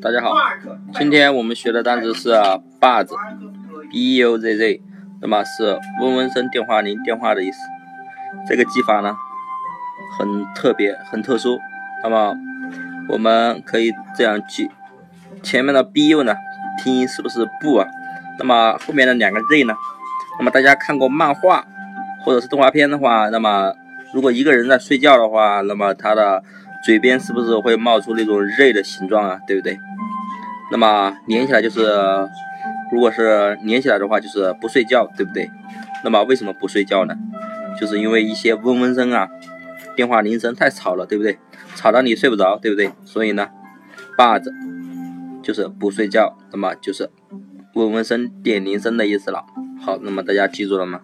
大家好，今天我们学的单词是 buzz，b u z z，那么是嗡嗡声电话铃电话的意思。这个记法呢，很特别，很特殊。那么我们可以这样记，前面的 b u 呢，拼音是不是不啊？那么后面的两个 z 呢？那么大家看过漫画或者是动画片的话，那么如果一个人在睡觉的话，那么他的嘴边是不是会冒出那种 Z 的形状啊？对不对？那么连起来就是，如果是连起来的话，就是不睡觉，对不对？那么为什么不睡觉呢？就是因为一些嗡嗡声啊，电话铃声太吵了，对不对？吵到你睡不着，对不对？所以呢，buzz 就是不睡觉，那么就是嗡嗡声点铃声的意思了。好，那么大家记住了吗？